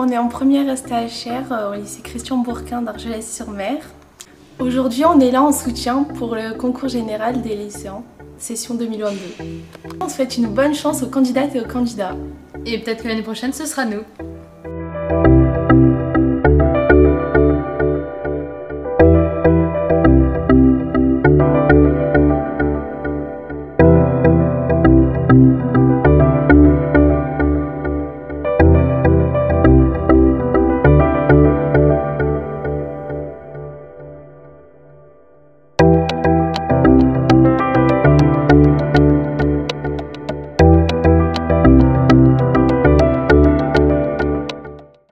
On est en première STHR au lycée Christian Bourquin d'Argelès-sur-Mer. Aujourd'hui, on est là en soutien pour le concours général des lycéens, session 2022. On souhaite une bonne chance aux candidates et aux candidats. Et peut-être que l'année prochaine, ce sera nous.